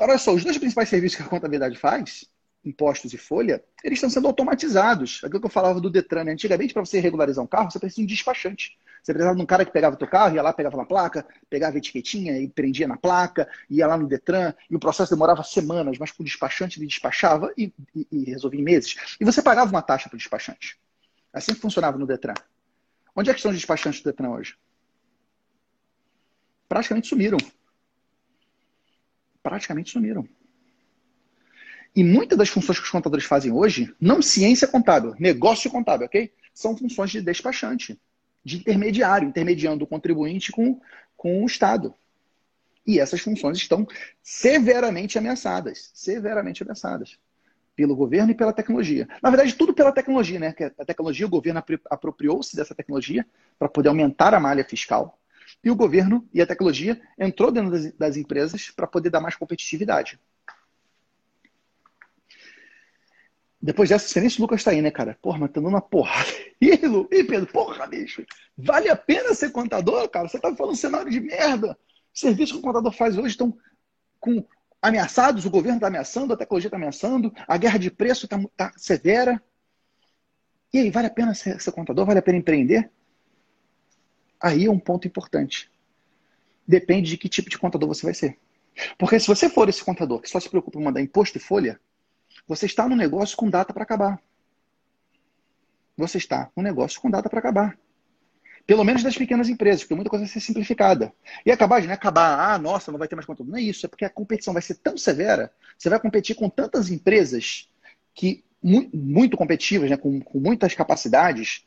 olha só, os dois principais serviços que a contabilidade faz, impostos e folha, eles estão sendo automatizados. Aquilo que eu falava do Detran, né? antigamente, para você regularizar um carro, você precisa de um despachante. Você precisava de um cara que pegava o teu carro, ia lá, pegava na placa, pegava a etiquetinha e prendia na placa, ia lá no Detran, e o processo demorava semanas, mas com o despachante ele despachava e, e, e resolvia em meses. E você pagava uma taxa para o despachante. Assim que funcionava no Detran. Onde é que estão os despachantes do Detran hoje? Praticamente sumiram. Praticamente sumiram. E muitas das funções que os contadores fazem hoje, não ciência contábil, negócio contábil, ok? São funções de despachante, de intermediário, intermediando o contribuinte com, com o Estado. E essas funções estão severamente ameaçadas, severamente ameaçadas pelo governo e pela tecnologia. Na verdade, tudo pela tecnologia, né? Que a tecnologia, o governo apropriou-se dessa tecnologia para poder aumentar a malha fiscal. E o governo e a tecnologia entrou dentro das, das empresas para poder dar mais competitividade. Depois dessa, você nem se Lucas tá aí, né, cara? Porra, mas tá uma porrada. Aí, Lu? E Pedro? Porra, bicho. Vale a pena ser contador, cara? Você tá falando um cenário de merda. Os serviços que o contador faz hoje estão com ameaçados, o governo está ameaçando, a tecnologia está ameaçando, a guerra de preço está tá severa. E aí, vale a pena ser, ser contador? Vale a pena empreender? Aí é um ponto importante. Depende de que tipo de contador você vai ser. Porque se você for esse contador que só se preocupa em mandar imposto e folha, você está no negócio com data para acabar. Você está no negócio com data para acabar. Pelo menos das pequenas empresas, porque muita coisa vai ser simplificada. E acabar é acabar, ah, nossa, não vai ter mais conteúdo. Não é isso, é porque a competição vai ser tão severa, você vai competir com tantas empresas que muito, muito competitivas, né, com, com muitas capacidades.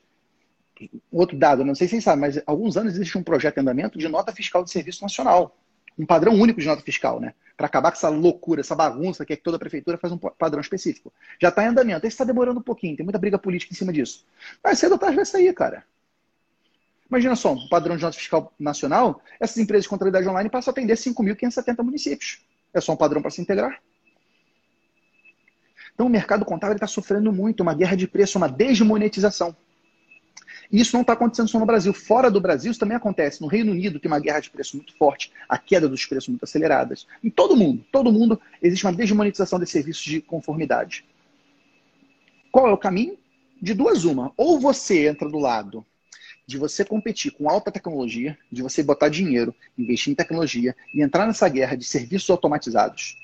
Outro dado, não sei se vocês sabem, mas há alguns anos existe um projeto em andamento de nota fiscal de serviço nacional. Um padrão único de nota fiscal, né? para acabar com essa loucura, essa bagunça que é que toda prefeitura faz um padrão específico. Já está em andamento. Esse está demorando um pouquinho, tem muita briga política em cima disso. Mas cedo ou tarde vai sair, cara. Imagina só, um padrão de nota fiscal nacional, essas empresas de contabilidade online passam a atender 5.570 municípios. É só um padrão para se integrar. Então o mercado contábil está sofrendo muito, uma guerra de preço, uma desmonetização. E isso não está acontecendo só no Brasil. Fora do Brasil, isso também acontece. No Reino Unido tem uma guerra de preço muito forte, a queda dos preços muito aceleradas. Em todo mundo, todo mundo, existe uma desmonetização de serviços de conformidade. Qual é o caminho? De duas uma. Ou você entra do lado de você competir com alta tecnologia, de você botar dinheiro, investir em tecnologia e entrar nessa guerra de serviços automatizados.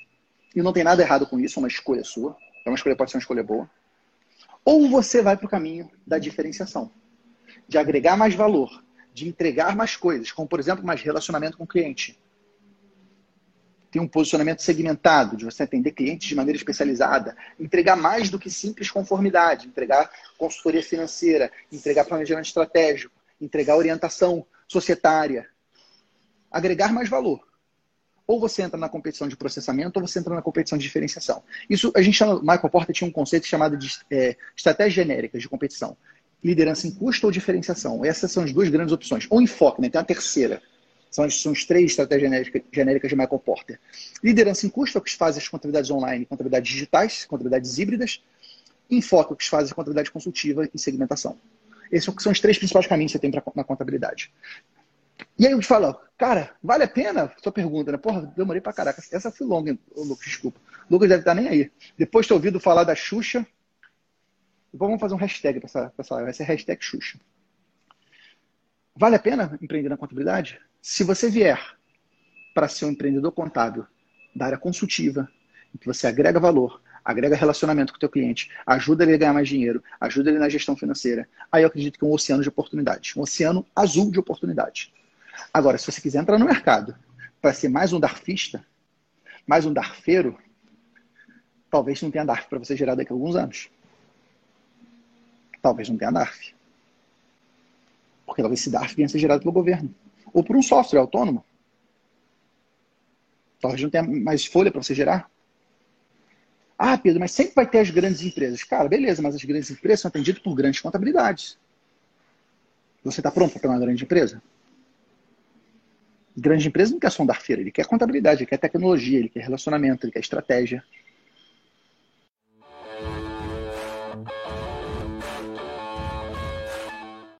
E não tem nada errado com isso, é uma escolha sua. É uma escolha, pode ser uma escolha boa. Ou você vai para o caminho da diferenciação de agregar mais valor, de entregar mais coisas, como, por exemplo, mais relacionamento com o cliente. Tem um posicionamento segmentado, de você atender clientes de maneira especializada, entregar mais do que simples conformidade, entregar consultoria financeira, entregar planejamento estratégico, entregar orientação societária. Agregar mais valor. Ou você entra na competição de processamento, ou você entra na competição de diferenciação. Isso a gente chama, Michael Porter tinha um conceito chamado de é, estratégias genéricas de competição liderança em custo ou diferenciação. Essas são as duas grandes opções. Ou enfoque, né? tem a terceira. São as, são as três estratégias genéricas de Michael Porter. Liderança em custo é o que faz as contabilidades online, contabilidades digitais, contabilidades híbridas. Enfoque é o que faz a contabilidade consultiva e segmentação. Esses são os três principais caminhos que você tem pra, na contabilidade. E aí eu te falo, cara, vale a pena? Sua pergunta, né? Porra, demorei pra caraca. Essa foi longa, Lucas, desculpa. Lucas deve estar nem aí. Depois de ter ouvido falar da Xuxa, Vamos fazer um hashtag para essa, essa live, vai ser hashtag Xuxa. Vale a pena empreender na contabilidade? Se você vier para ser um empreendedor contábil da área consultiva, em que você agrega valor, agrega relacionamento com o teu cliente, ajuda ele a ganhar mais dinheiro, ajuda ele na gestão financeira, aí eu acredito que é um oceano de oportunidades, um oceano azul de oportunidades. Agora, se você quiser entrar no mercado para ser mais um darfista, mais um darfeiro, talvez não tenha darf para você gerar daqui a alguns anos. Talvez não tenha DARF. Porque talvez esse DARF venha a ser gerado pelo governo. Ou por um software autônomo. Talvez não tenha mais folha para você gerar. Ah, Pedro, mas sempre vai ter as grandes empresas. Cara, beleza, mas as grandes empresas são atendidas por grandes contabilidades. Você está pronto para uma grande empresa? Grande empresa não quer um darfeiro, ele quer contabilidade, ele quer tecnologia, ele quer relacionamento, ele quer estratégia.